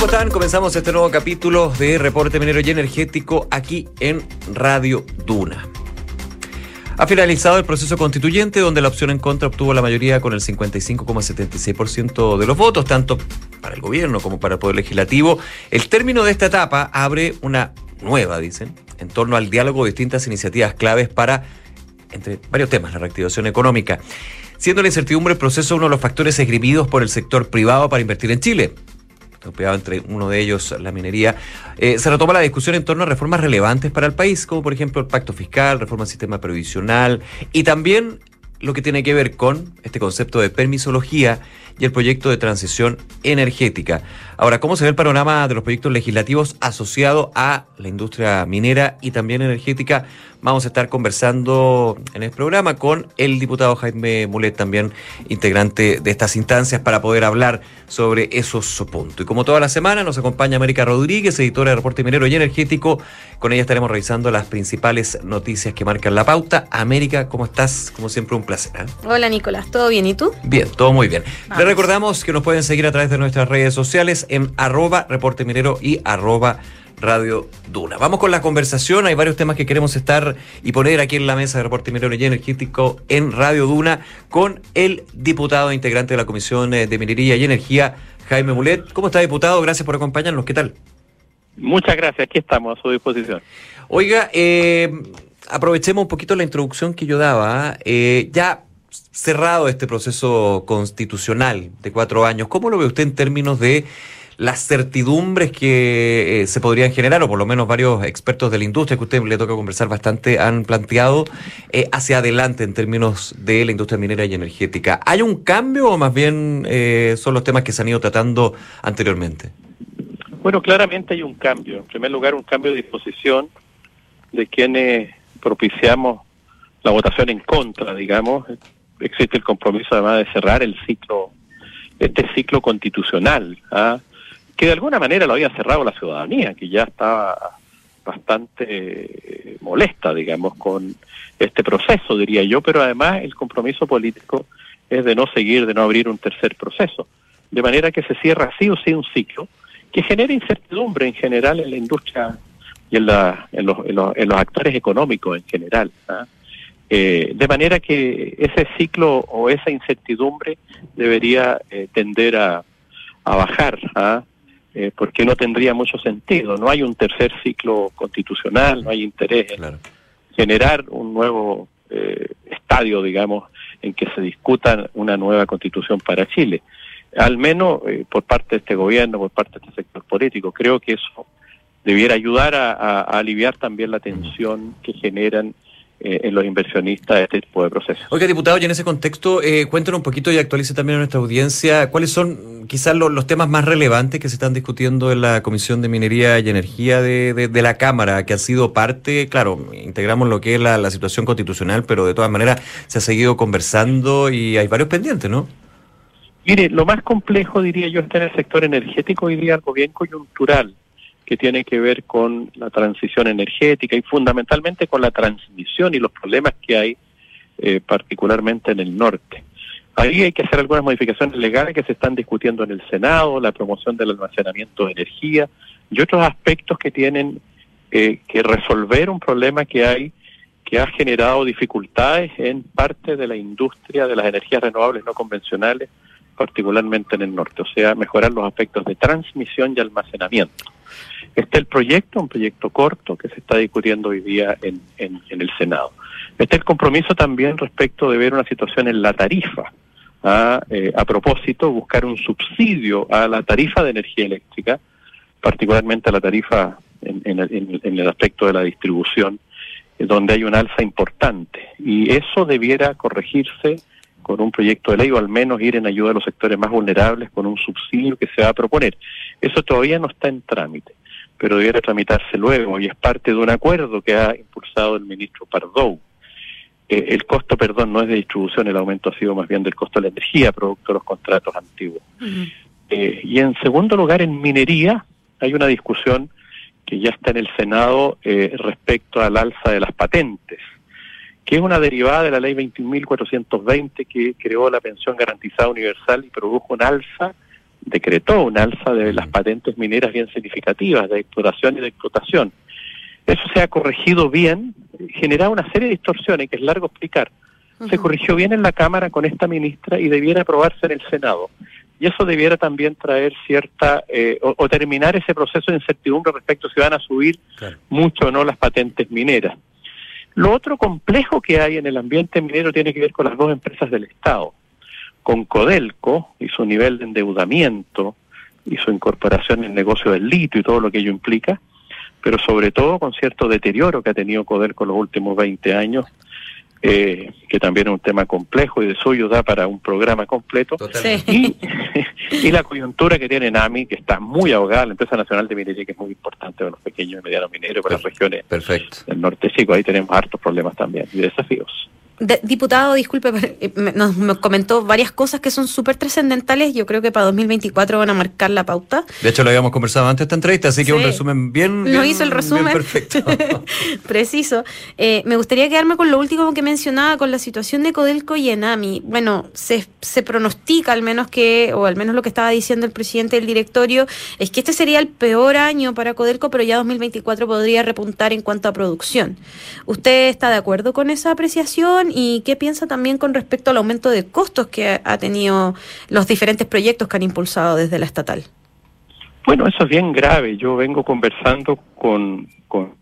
¿Cómo están? Comenzamos este nuevo capítulo de Reporte Minero y Energético aquí en Radio Duna. Ha finalizado el proceso constituyente donde la opción en contra obtuvo la mayoría con el 55,76% de los votos, tanto para el gobierno como para el Poder Legislativo. El término de esta etapa abre una nueva, dicen, en torno al diálogo de distintas iniciativas claves para, entre varios temas, la reactivación económica siendo la incertidumbre el proceso uno de los factores esgrimidos por el sector privado para invertir en Chile entre uno de ellos la minería, eh, se retoma la discusión en torno a reformas relevantes para el país, como por ejemplo el pacto fiscal, reforma del sistema previsional y también lo que tiene que ver con este concepto de permisología y el proyecto de transición energética. Ahora, ¿cómo se ve el panorama de los proyectos legislativos asociados a la industria minera y también energética? Vamos a estar conversando en el programa con el diputado Jaime Mulet, también integrante de estas instancias, para poder hablar sobre esos puntos. Y como toda la semana, nos acompaña América Rodríguez, editora de Reporte Minero y Energético. Con ella estaremos revisando las principales noticias que marcan la pauta. América, ¿cómo estás? Como siempre, un placer. ¿eh? Hola, Nicolás. ¿Todo bien? ¿Y tú? Bien, todo muy bien. Les recordamos que nos pueden seguir a través de nuestras redes sociales en arroba Reporte Minero y arroba Radio Duna. Vamos con la conversación. Hay varios temas que queremos estar y poner aquí en la mesa de reporte minero y energético en Radio Duna con el diputado e integrante de la Comisión de Minería y Energía, Jaime Mulet. ¿Cómo está, diputado? Gracias por acompañarnos. ¿Qué tal? Muchas gracias. Aquí estamos a su disposición. Oiga, eh, aprovechemos un poquito la introducción que yo daba. Eh, ya cerrado este proceso constitucional de cuatro años, ¿cómo lo ve usted en términos de las certidumbres que eh, se podrían generar, o por lo menos varios expertos de la industria que a usted le toca conversar bastante, han planteado eh, hacia adelante en términos de la industria minera y energética. ¿Hay un cambio o más bien eh, son los temas que se han ido tratando anteriormente? Bueno, claramente hay un cambio. En primer lugar, un cambio de disposición de quienes propiciamos la votación en contra, digamos. Existe el compromiso además de cerrar el ciclo, este ciclo constitucional. ¿ah? Que de alguna manera lo había cerrado la ciudadanía, que ya estaba bastante eh, molesta, digamos, con este proceso, diría yo, pero además el compromiso político es de no seguir, de no abrir un tercer proceso. De manera que se cierra sí o sí un ciclo que genera incertidumbre en general en la industria y en, la, en, los, en, los, actores económicos en general. ¿ah? Eh, de manera que ese ciclo o esa incertidumbre debería eh, tender a, a bajar. ¿ah? Eh, porque no tendría mucho sentido. No hay un tercer ciclo constitucional, no hay interés en generar un nuevo eh, estadio, digamos, en que se discuta una nueva constitución para Chile. Al menos eh, por parte de este gobierno, por parte de este sector político. Creo que eso debiera ayudar a aliviar también la tensión que generan eh, en los inversionistas de este tipo de procesos. Oiga, diputado, y en ese contexto, eh, cuéntenos un poquito y actualice también a nuestra audiencia cuáles son quizás los, temas más relevantes que se están discutiendo en la Comisión de Minería y Energía de, la Cámara, que ha sido parte, claro, integramos lo que es la, situación constitucional, pero de todas maneras se ha seguido conversando y hay varios pendientes, ¿no? Mire, lo más complejo, diría yo, está en el sector energético y diría algo bien coyuntural que tiene que ver con la transición energética y fundamentalmente con la transmisión y los problemas que hay eh, particularmente en el norte. Ahí hay que hacer algunas modificaciones legales que se están discutiendo en el Senado, la promoción del almacenamiento de energía y otros aspectos que tienen eh, que resolver un problema que hay que ha generado dificultades en parte de la industria de las energías renovables no convencionales, particularmente en el norte, o sea, mejorar los aspectos de transmisión y almacenamiento. Está el proyecto, un proyecto corto que se está discutiendo hoy día en, en, el Senado. Está el compromiso también respecto de ver una situación en la tarifa. ¿ah? Eh, a propósito, buscar un subsidio a la tarifa de energía eléctrica, particularmente a la tarifa en, en el aspecto de la distribución, eh, donde hay un alza importante. Y eso debiera corregirse con un proyecto de ley o al menos ir en ayuda a los sectores más vulnerables con un subsidio que se va a proponer. Eso todavía no está en trámite pero debiera tramitarse luego y es parte de un acuerdo que ha impulsado el ministro Pardou. Eh, el costo, perdón, no es de distribución, el aumento ha sido más bien del costo de la energía, producto de los contratos antiguos. Eh, y en segundo lugar, en minería hay una discusión que ya está en el Senado eh, respecto al alza de las patentes, que es una derivada de la ley 21.420 que creó la pensión garantizada universal y produjo un alza decretó un alza de las patentes mineras bien significativas de exploración y de explotación. Eso se ha corregido bien, generaba una serie de distorsiones que es largo explicar. Se corrigió bien en la Cámara con esta ministra y debiera aprobarse en el Senado. Y eso debiera también traer cierta, eh, o, terminar ese proceso de incertidumbre respecto a si van a subir mucho o no las patentes mineras. Lo otro complejo que hay en el ambiente minero tiene que ver con las dos empresas del Estado, con Codelco y su nivel de endeudamiento y su incorporación en el negocio del litio y todo lo que ello implica, pero sobre todo con cierto deterioro que ha tenido Codelco los últimos 20 años eh, que también es un tema complejo y de suyo da para un programa completo. Y, y, la coyuntura que tiene NAMI, que está muy ahogada, la empresa nacional de minería, que es muy importante para los pequeños y medianos mineros, para las regiones del norte chico, ahí tenemos hartos problemas también y desafíos diputado, disculpe, eh, nos, comentó varias cosas que son súper trascendentales. Yo creo que para 2024 van a marcar la pauta. De hecho, lo habíamos conversado antes de esta entrevista, así que un resumen bien. Lo hizo el resumen. perfecto. Preciso. Eh, me gustaría quedarme con lo último que mencionaba, con la situación de Codelco y Enami. Bueno, se, se pronostica al menos que, o al menos lo que estaba diciendo el presidente del directorio, es que este sería el peor año para Codelco, pero ya 2024 podría repuntar en cuanto a producción. ¿Usted está de acuerdo con esa apreciación? Y qué piensa también con respecto al aumento de costos que ha tenido los diferentes proyectos que han impulsado desde la estatal. Bueno, eso es bien grave. Yo vengo conversando con, con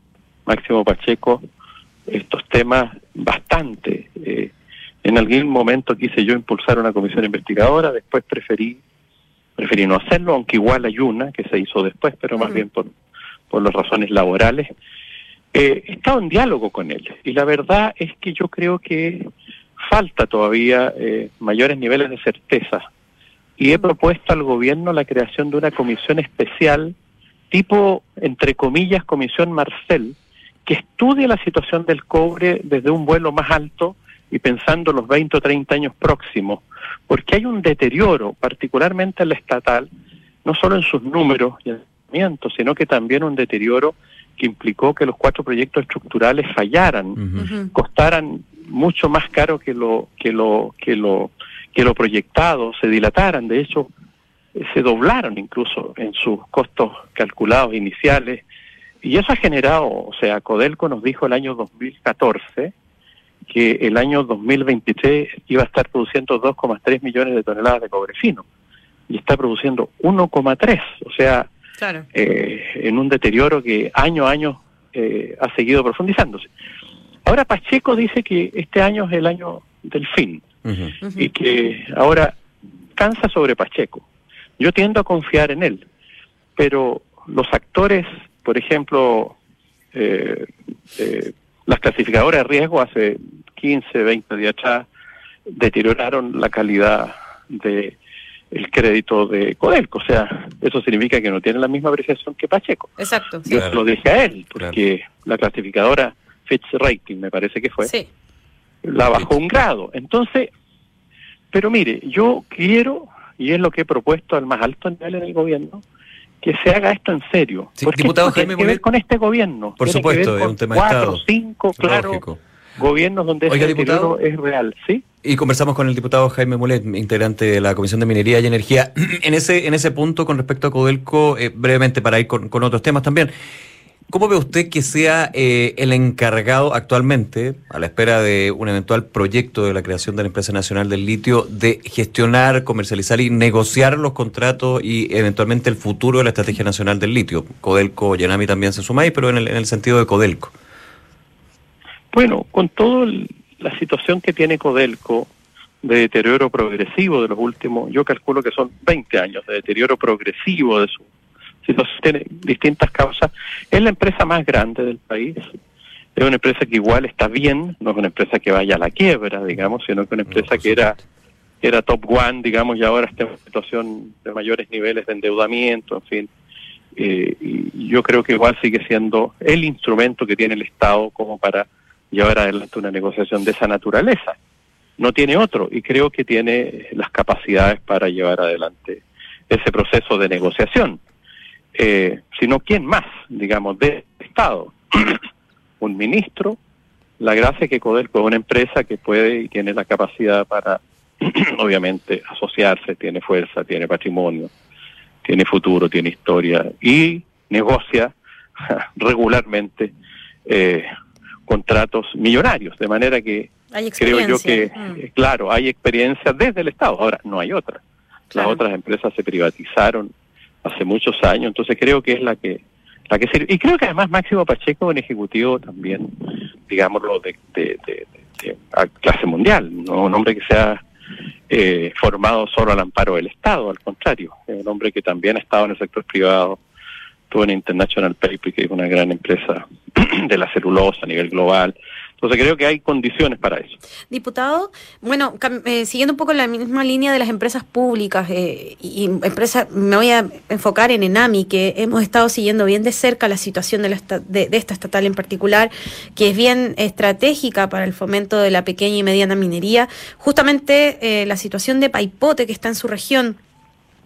Máximo Pacheco estos temas bastante. Eh, en algún momento quise yo impulsar una comisión investigadora, después preferí preferí no hacerlo, aunque igual hay una que se hizo después, pero más bien por, por las razones laborales. Eh, he estado en diálogo con él. Y la verdad es que yo creo que falta todavía eh, mayores niveles de certeza. Y he propuesto al gobierno la creación de una comisión especial tipo, entre comillas, comisión Marcel, que estudie la situación del cobre desde un vuelo más alto y pensando los 20 o 30 años próximos, porque hay un deterioro, particularmente en la estatal, no solo en sus números y en sino que también un deterioro que implicó que los cuatro proyectos estructurales fallaran, costaran mucho más caro que lo que lo que lo que lo proyectado, se dilataran, de hecho se doblaron incluso en sus costos calculados iniciales. Y eso ha generado, o sea, Codelco nos dijo el año 2014 que el año 2023 iba a estar produciendo 2,3 millones de toneladas de cobre fino. Y está produciendo 1,3, o sea, eh, en un deterioro que año a año eh, ha seguido profundizándose. Ahora Pacheco dice que este año es el año del fin y que ahora cansa sobre Pacheco. Yo tiendo a confiar en él, pero los actores, por ejemplo, eh, las clasificadoras de riesgo hace 15, 20 días atrás deterioraron la calidad de el crédito de Codelco. O sea, eso significa que no tiene la misma apreciación que Pacheco. Exacto. Yo lo dije a él, porque la clasificadora Fitch Rating, me parece que fue, la bajó un grado. Entonces, pero mire, yo quiero, y es lo que he propuesto al más alto nivel en el gobierno, que se haga esto en serio. porque diputado tiene que ver con este gobierno. Por supuesto, es un tema cuatro, cinco, claro, gobiernos donde ese diputado, es real, ¿sí? Y conversamos con el diputado Jaime Mulet, integrante de la Comisión de Minería y Energía. En ese, en ese punto, con respecto a Codelco, eh, brevemente para ir con, otros temas también. ¿Cómo ve usted que sea eh, el encargado actualmente, a la espera de un eventual proyecto de la creación de la Empresa Nacional del Litio, de gestionar, comercializar y negociar los contratos y eventualmente el futuro de la Estrategia Nacional del Litio? Codelco, Yanami también se suma ahí, pero en el, en el sentido de Codelco. Bueno, con toda la situación que tiene Codelco de deterioro progresivo de los últimos, yo calculo que son 20 años de deterioro progresivo de su situación, tiene distintas causas, es la empresa más grande del país, es una empresa que igual está bien, no es una empresa que vaya a la quiebra, digamos, sino que una empresa que era era top one, digamos, y ahora está en una situación de mayores niveles de endeudamiento, en fin. Eh, y yo creo que igual sigue siendo el instrumento que tiene el Estado como para llevar adelante una negociación de esa naturaleza. No tiene otro y creo que tiene las capacidades para llevar adelante ese proceso de negociación. Eh, sino quién más, digamos, de Estado. un ministro, la gracia que Codelco es una empresa que puede y tiene la capacidad para, obviamente, asociarse, tiene fuerza, tiene patrimonio, tiene futuro, tiene historia y negocia regularmente eh, contratos millonarios, de manera que creo yo que, mm. eh, claro, hay experiencia desde el Estado, ahora no hay otra. Las otras empresas se privatizaron hace muchos años, entonces creo que es la que la que sirve. Y creo que además Máximo Pacheco un ejecutivo también, digámoslo, de, de, clase mundial, no un hombre que sea eh, formado solo al amparo del Estado, al contrario, es un hombre que también ha estado en el sector privado, estuvo en International Paper, que es una gran empresa de la celulosa a nivel global. Entonces creo que hay condiciones para eso. Diputado, bueno, eh, siguiendo un poco la misma línea de las empresas públicas eh, y empresas, me voy a enfocar en Enami, que hemos estado siguiendo bien de cerca la situación de, la de, esta estatal en particular, que es bien estratégica para el fomento de la pequeña y mediana minería. Justamente eh, la situación de Paipote, que está en su región,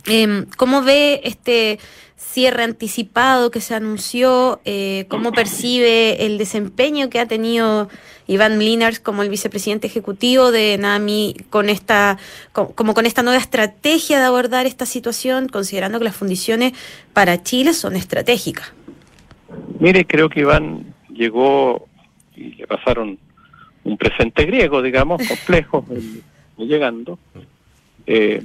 em, ¿cómo ve este cierre anticipado que se anunció, eh, cómo percibe el desempeño que ha tenido Iván Linars como el vicepresidente ejecutivo de NAMI con esta, como con esta nueva estrategia de abordar esta situación, considerando que las fundiciones para Chile son estratégicas. Mire, creo que Iván llegó y le pasaron un presente griego, digamos, complejo, llegando. Eh,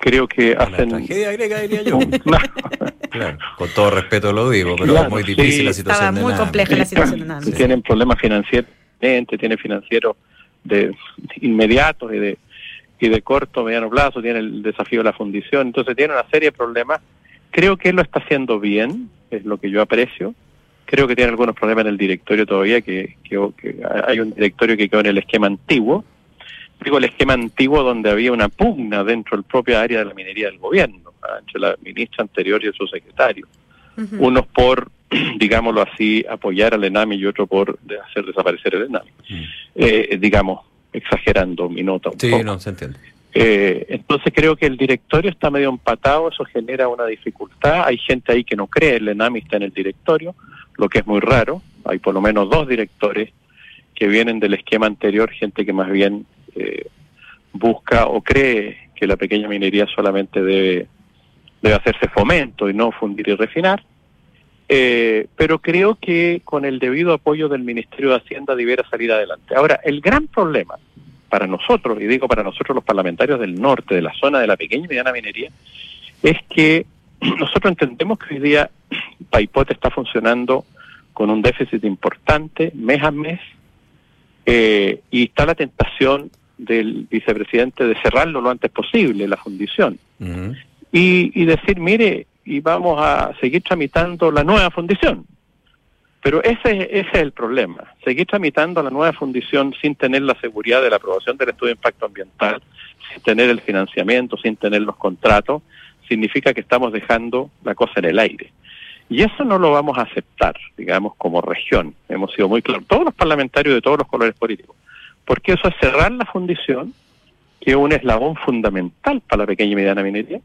creo que hacen... tragedia griega, diría yo. claro, con todo respeto lo digo, pero es muy difícil la situación Estaba muy compleja la situación de NAMI. Tienen problemas financieros, tiene financieros de inmediatos y de y de corto, mediano plazo, tiene el desafío de la fundición, entonces tiene una serie de problemas. Creo que él lo está haciendo bien, es lo que yo aprecio. Creo que tiene algunos problemas en el directorio todavía, que, que, que hay un directorio que quedó en el esquema antiguo, digo el esquema antiguo donde había una pugna dentro del propio área de la minería del gobierno, entre la ministra anterior y su secretario. Unos por, digámoslo así, apoyar al ENAMI y otro por hacer desaparecer el ENAMI. Mm. Eh, digamos, exagerando mi nota un sí, no, se entiende. Eh, entonces creo que el directorio está medio empatado, eso genera una dificultad. Hay gente ahí que no cree, el ENAMI está en el directorio, lo que es muy raro. Hay por lo menos dos directores que vienen del esquema anterior, gente que más bien eh, busca o cree que la pequeña minería solamente debe, debe hacerse fomento y no fundir y refinar. Eh, pero creo que con el debido apoyo del Ministerio de Hacienda debiera salir adelante. Ahora, el gran problema para nosotros, y digo para nosotros los parlamentarios del norte, de la zona de la pequeña y mediana minería, es que nosotros entendemos que hoy día Paipote está funcionando con un déficit importante mes a mes eh, y está la tentación del vicepresidente de cerrarlo lo antes posible, la fundición. y, decir, mire, y vamos a seguir tramitando la nueva fundición. Pero ese, ese es el problema. Seguir tramitando la nueva fundición sin tener la seguridad de la aprobación del estudio de impacto ambiental, sin tener el financiamiento, sin tener los contratos, significa que estamos dejando la cosa en el aire. Y eso no lo vamos a aceptar, digamos, como región. Hemos sido muy claros, todos los parlamentarios de todos los colores políticos porque eso es cerrar la fundición, que es un eslabón fundamental para la pequeña y mediana minería,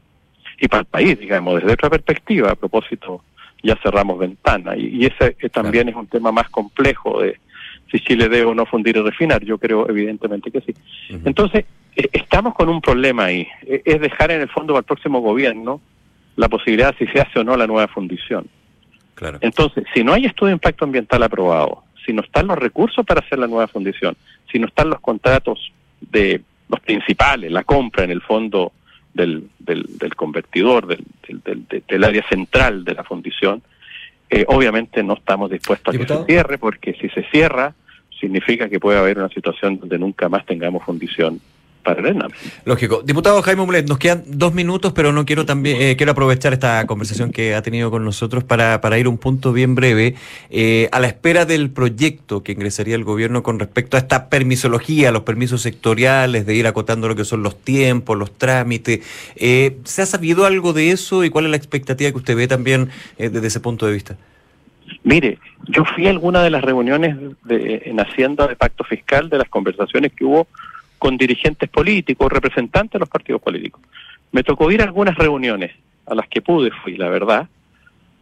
y para el país, digamos, desde otra perspectiva, a propósito, ya cerramos ventana, y, ese también es un tema más complejo de si Chile debe o no fundir y refinar, yo creo evidentemente que sí. Entonces, e, estamos con un problema ahí, e, es dejar en el fondo para el próximo gobierno la posibilidad si se hace o no la nueva fundición. Claro. Entonces, si no hay estudio de impacto ambiental aprobado, si no están los recursos para hacer la nueva fundición, si no están los contratos de los principales, la compra en el fondo del, del, convertidor, del, del, área central de la fundición, eh, obviamente no estamos dispuestos a que se cierre, porque si se cierra, significa que puede haber una situación donde nunca más tengamos fundición Lógico. Diputado Jaime Mulet, nos quedan dos minutos, pero no quiero también eh, quiero aprovechar esta conversación que ha tenido con nosotros para, para ir a un punto bien breve. Eh, a la espera del proyecto que ingresaría el gobierno con respecto a esta permisología, los permisos sectoriales, de ir acotando lo que son los tiempos, los trámites. Eh, ¿Se ha sabido algo de eso y cuál es la expectativa que usted ve también desde ese punto de vista? Mire, yo fui a alguna de las reuniones de, en Hacienda de Pacto Fiscal de las conversaciones que hubo con dirigentes políticos, representantes de los partidos políticos. Me tocó ir a algunas reuniones a las que pude, fui, la verdad,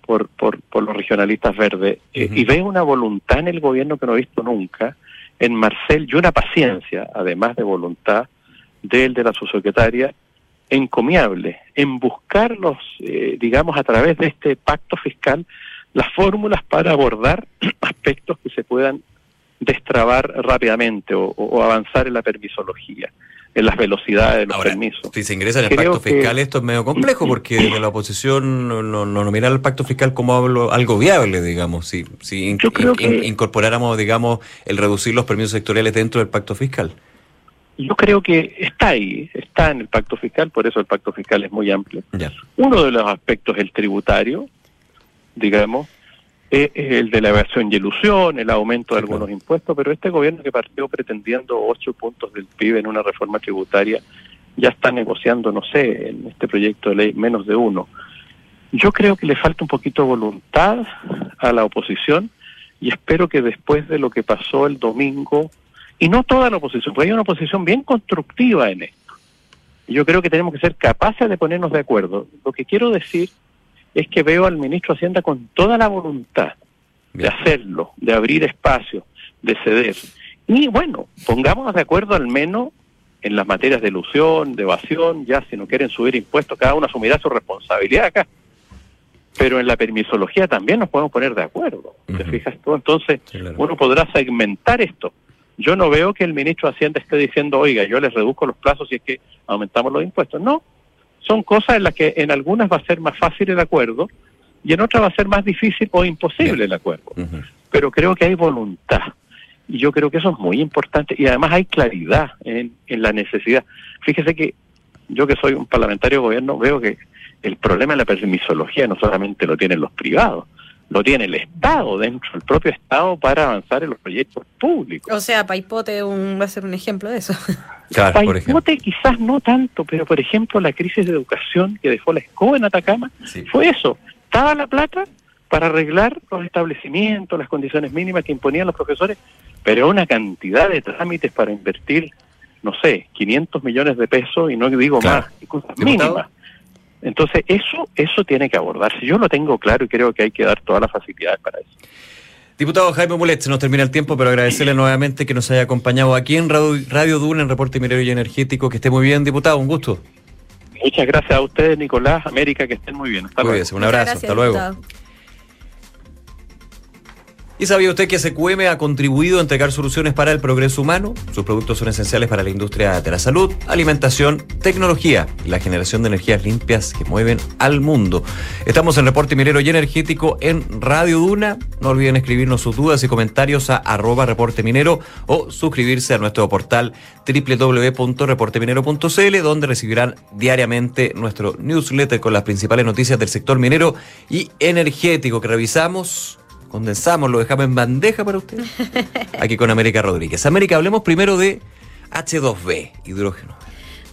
por, por, por los regionalistas verdes, eh, y veo una voluntad en el gobierno que no he visto nunca, en Marcel, y una paciencia, además de voluntad, de él, de la subsecretaria, encomiable en buscar los, eh, digamos, a través de este pacto fiscal, las fórmulas para abordar aspectos que se puedan destrabar rápidamente o, avanzar en la permisología, en las velocidades de los permisos. Si se ingresa en el pacto fiscal, esto es medio complejo porque desde la oposición no, no, no mira el pacto fiscal como algo, viable, digamos. Si, si incorporáramos, digamos, el reducir los permisos sectoriales dentro del pacto fiscal. Yo creo que está ahí, está en el pacto fiscal, por eso el pacto fiscal es muy amplio. Uno de los aspectos es el tributario, digamos, es el de la evasión y ilusión, el aumento de algunos impuestos, pero este gobierno que partió pretendiendo ocho puntos del PIB en una reforma tributaria ya está negociando, no sé, en este proyecto de ley menos de uno. Yo creo que le falta un poquito de voluntad a la oposición y espero que después de lo que pasó el domingo, y no toda la oposición, porque hay una oposición bien constructiva en esto. Yo creo que tenemos que ser capaces de ponernos de acuerdo. Lo que quiero decir es que veo al ministro Hacienda con toda la voluntad de hacerlo, de abrir espacio, de ceder. Y bueno, pongámonos de acuerdo al menos en las materias de ilusión, de evasión, ya si no quieren subir impuestos, cada uno asumirá su responsabilidad acá. Pero en la permisología también nos podemos poner de acuerdo. ¿Te fijas tú? Entonces, uno podrá segmentar esto. Yo no veo que el ministro Hacienda esté diciendo, oiga, yo les reduzco los plazos si es que aumentamos los impuestos. No, son cosas en las que en algunas va a ser más fácil el acuerdo y en otras va a ser más difícil o imposible el acuerdo. Pero creo que hay voluntad y yo creo que eso es muy importante y además hay claridad en, en la necesidad. Fíjese que yo que soy un parlamentario de gobierno veo que el problema de la permisología no solamente lo tienen los privados, lo tiene el Estado, dentro del propio Estado, para avanzar en los proyectos públicos. O sea, Paipote va a ser un ejemplo de eso. Claro, Paipote quizás no tanto, pero por ejemplo la crisis de educación que dejó la escoba en Atacama fue eso. Estaba la plata para arreglar los establecimientos, las condiciones mínimas que imponían los profesores, pero una cantidad de trámites para invertir, no sé, 500 millones de pesos y no digo más, y cosas mínimas. Entonces, eso, eso tiene que abordarse. Yo lo tengo claro y creo que hay que dar todas las facilidades para eso. Diputado Jaime Mulet, se nos termina el tiempo, pero agradecerle nuevamente que nos haya acompañado aquí en Radio, Duna, en Reporte Minero y Energético. Que esté muy bien, diputado, un gusto. Muchas gracias a ustedes, Nicolás, América, que estén muy bien. Hasta luego. Un abrazo, hasta luego. ¿Y sabía usted que SQM ha contribuido a entregar soluciones para el progreso humano? Sus productos son esenciales para la industria de la salud, alimentación, tecnología y la generación de energías limpias que mueven al mundo. Estamos en Reporte Minero y Energético en Radio Duna. No olviden escribirnos sus dudas y comentarios a arroba reporte minero o suscribirse a nuestro portal www.reporteminero.cl donde recibirán diariamente nuestro newsletter con las principales noticias del sector minero y energético que revisamos condensamos, lo dejamos en bandeja para usted. Aquí con América Rodríguez. América, hablemos primero de H2B, hidrógeno.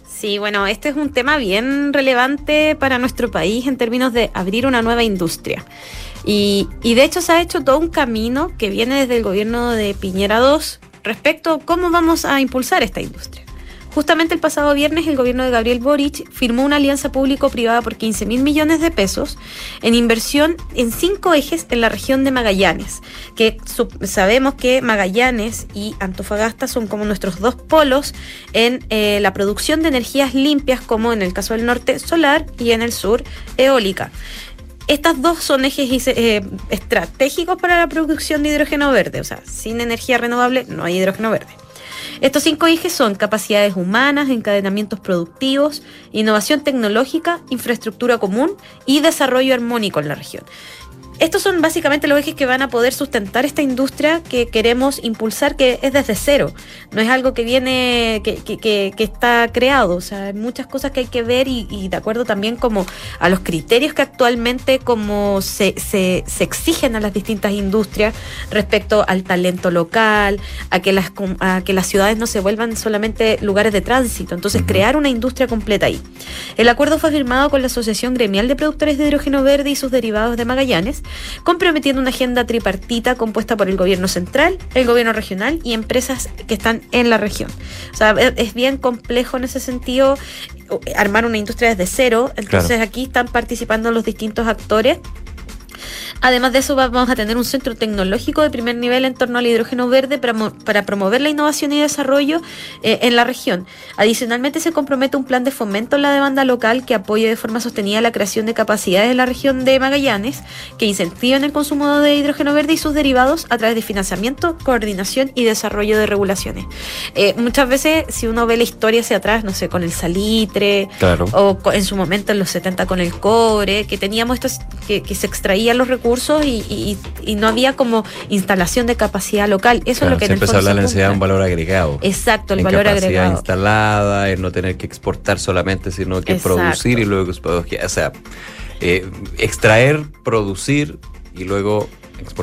Sí, bueno, este es un tema bien relevante para nuestro país en términos de abrir una nueva industria. Y, y de hecho se ha hecho todo un camino que viene desde el gobierno de Piñera II respecto a cómo vamos a impulsar esta industria. Justamente el pasado viernes el gobierno de Gabriel Boric firmó una alianza público-privada por 15 mil millones de pesos en inversión en cinco ejes en la región de Magallanes, que sabemos que Magallanes y Antofagasta son como nuestros dos polos en eh, la producción de energías limpias, como en el caso del norte solar y en el sur eólica. Estas dos son ejes eh, estratégicos para la producción de hidrógeno verde, o sea, sin energía renovable no hay hidrógeno verde. Estos cinco ejes son capacidades humanas, encadenamientos productivos, innovación tecnológica, infraestructura común y desarrollo armónico en la región. Estos son básicamente los ejes que van a poder sustentar esta industria que queremos impulsar, que es desde cero. No es algo que viene, que, que, que, está creado. O sea, hay muchas cosas que hay que ver y, de acuerdo también como a los criterios que actualmente como se, se, se, exigen a las distintas industrias respecto al talento local, a que las, a que las ciudades no se vuelvan solamente lugares de tránsito. Entonces, crear una industria completa ahí. El acuerdo fue firmado con la Asociación Gremial de Productores de Hidrógeno Verde y sus derivados de Magallanes comprometiendo una agenda tripartita compuesta por el gobierno central, el gobierno regional y empresas que están en la región. O sea, es bien complejo en ese sentido armar una industria desde cero, entonces aquí están participando los distintos actores Además de eso, vamos a tener un centro tecnológico de primer nivel en torno al hidrógeno verde para, para promover la innovación y desarrollo eh, en la región. Adicionalmente, se compromete un plan de fomento en la demanda local que apoye de forma sostenida la creación de capacidades en la región de Magallanes, que incentiven el consumo de hidrógeno verde y sus derivados a través de financiamiento, coordinación y desarrollo de regulaciones. Eh, muchas veces, si uno ve la historia hacia atrás, no sé, con el salitre, o en su momento en los 70 con el cobre, que teníamos estos, que, que se extraían los recursos y, no había como instalación de capacidad local. Eso es lo que se empezó a hablar de un valor agregado. Exacto, el valor capacidad agregado. instalada, en no tener que exportar solamente, sino que producir y luego, o sea, eh, extraer, producir y luego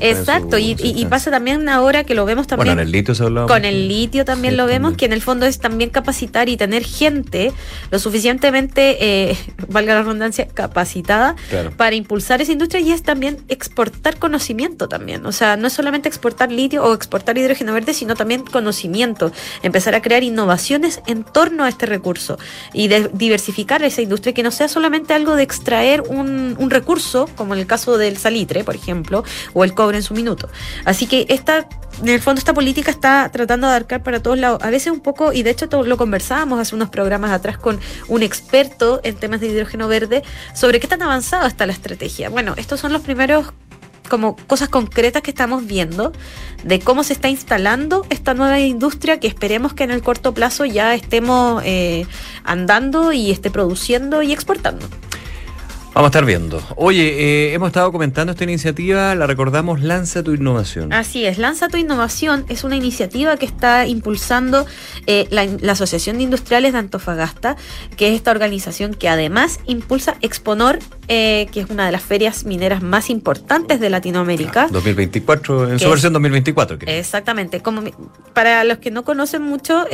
Exacto, y, pasa también ahora que lo vemos también. Bueno, el litio Con el litio también lo vemos, que en el fondo es también capacitar y tener gente lo suficientemente, eh, valga la redundancia, capacitada para impulsar esa industria y es también exportar conocimiento también. O sea, no es solamente exportar litio o exportar hidrógeno verde, sino también conocimiento. Empezar a crear innovaciones en torno a este recurso y de diversificar esa industria que no sea solamente algo de extraer un, un recurso, como en el caso del salitre, por ejemplo, o el cobre en su minuto. Así que esta, en el fondo esta política está tratando de abarcar para todos lados. A veces un poco, y de hecho lo conversábamos hace unos programas atrás con un experto en temas de hidrógeno verde, sobre qué tan avanzado está la estrategia. Bueno, estos son los primeros como cosas concretas que estamos viendo de cómo se está instalando esta nueva industria que esperemos que en el corto plazo ya estemos eh, andando y esté produciendo y exportando. Vamos a estar viendo. Oye, eh, hemos estado comentando esta iniciativa, la recordamos, Lanza tu Innovación. Así es, Lanza tu Innovación es una iniciativa que está impulsando eh, la, Asociación de Industriales de Antofagasta, que es esta organización que además impulsa Exponor, eh, que es una de las ferias mineras más importantes de Latinoamérica. 2024, en su versión 2024. Exactamente. Como, para los que no conocen mucho,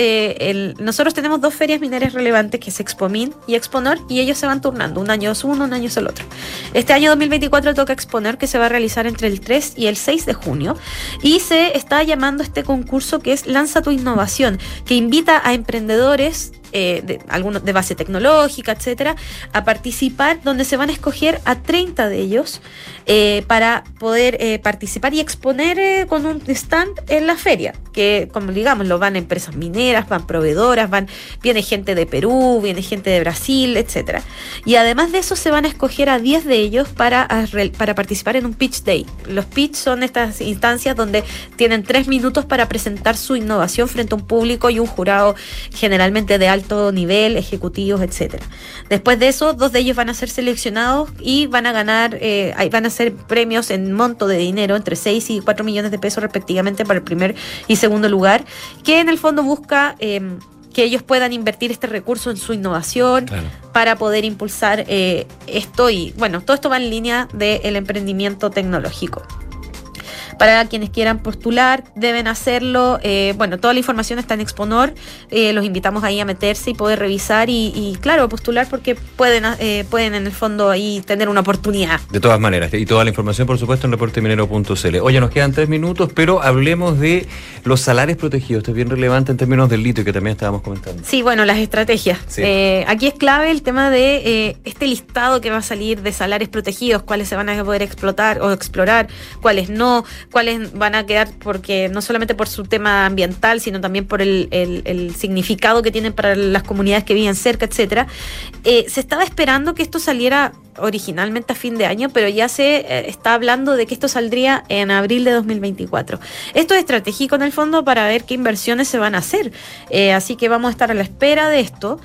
nosotros tenemos dos ferias mineras relevantes, que es Expomin y Exponor, y ellos se van turnando. Un año es uno, un año es el otro. Este año 2024 toca exponer que se va a realizar entre el 3 y el 6 de junio y se está llamando este concurso que es Lanza tu innovación, que invita a emprendedores eh, de, algunos de base tecnológica, etcétera, a participar, donde se van a escoger a 30 de ellos eh, para poder eh, participar y exponer con un stand en la feria, que como digamos, lo van empresas mineras, van proveedoras, van, viene gente de Perú, viene gente de Brasil, etcétera. Y además de eso se van a escoger a 10 de ellos para, para participar en un pitch day. Los pitch son estas instancias donde tienen tres minutos para presentar su innovación frente a un público y un jurado generalmente de alto todo nivel, ejecutivos, etcétera. Después de eso, dos de ellos van a ser seleccionados y van a ganar, eh, van a ser premios en monto de dinero entre 6 y 4 millones de pesos respectivamente para el primer y segundo lugar, que en el fondo busca em, que ellos puedan invertir este recurso en su innovación para poder impulsar eh, esto y bueno, todo esto va en línea del emprendimiento tecnológico. Para quienes quieran postular, deben hacerlo. Eh, bueno, toda la información está en Exponor. Eh, los invitamos ahí a meterse y poder revisar y, claro, postular porque pueden, eh, pueden en el fondo ahí tener una oportunidad. De todas maneras, y toda la información, por supuesto, en reporteminero.cl. Oye, nos quedan tres minutos, pero hablemos de los salarios protegidos. Esto es bien relevante en términos del litio que también estábamos comentando. Sí, bueno, las estrategias. aquí es clave el tema de este listado que va a salir de salarios protegidos, cuáles se van a poder explotar o explorar, cuáles no, cuáles van a quedar porque no solamente por su tema ambiental, sino también por el, significado que tienen para las comunidades que viven cerca, etcétera. Eh, se estaba esperando que esto saliera originalmente a fin de año, pero ya se eh, está hablando de que esto saldría en abril de 2024. Esto es estratégico en el fondo para ver qué inversiones se van a hacer. Eh, así que vamos a estar a la espera de esto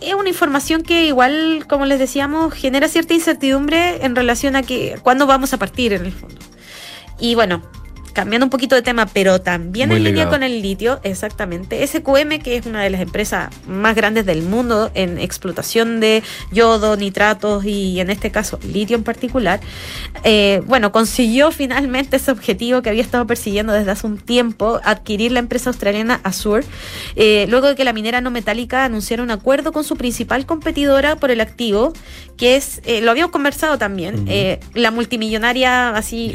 es una información que igual, como les decíamos, genera cierta incertidumbre en relación a que cuándo vamos a partir en el fondo. Y bueno, cambiando un poquito de tema, pero también en línea con el litio, exactamente. SQM, que es una de las empresas más grandes del mundo en explotación de yodo, nitratos y en este caso litio en particular, eh, bueno, consiguió finalmente ese objetivo que había estado persiguiendo desde hace un tiempo, adquirir la empresa australiana Azure, eh, luego de que la minera no metálica anunciara un acuerdo con su principal competidora por el activo, que es, eh, lo habíamos conversado también, la multimillonaria así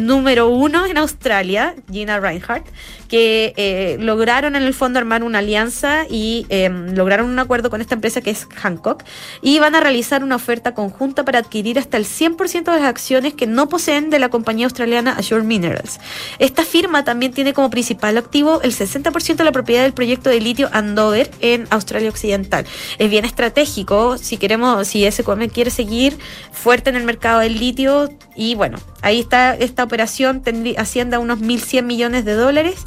número uno en Australia Australia, Gina Reinhardt, que eh, lograron en el fondo armar una alianza y em, lograron un acuerdo con esta empresa que es Hancock y van a realizar una oferta conjunta para adquirir hasta el 100% de las acciones que no poseen de la compañía australiana Azure Minerals. Esta firma también tiene como principal activo el 60% de la propiedad del proyecto de litio Andover en Australia Occidental. Es bien estratégico si queremos, si SQM quiere seguir fuerte en el mercado del litio y bueno, ahí está esta operación, tendría, asciende a unos 1.100 millones de dólares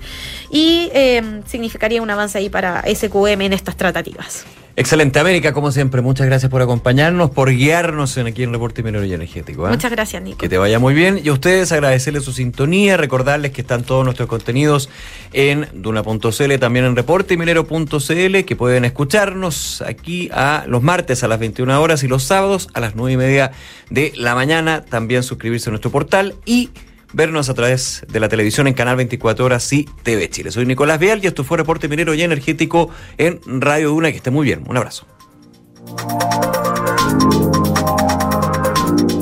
y eh, significaría un avance ahí para SQM en estas tratativas. Excelente, América, como siempre. Muchas gracias por acompañarnos, por guiarnos en aquí en Reporte Minero y Energético. ¿eh? Muchas gracias, Nico. Que te vaya muy bien. Y a ustedes agradecerles su sintonía, recordarles que están todos nuestros contenidos en duna.cl, también en reporteminero.cl, que pueden escucharnos aquí a los martes a las 21 horas y los sábados a las 9 y media de la mañana. También suscribirse a nuestro portal y vernos a través de la televisión en Canal 24 Horas y TV Chile. Soy Nicolás Vial y esto fue Reporte Minero y Energético en Radio Duna. Que esté muy bien. Un abrazo.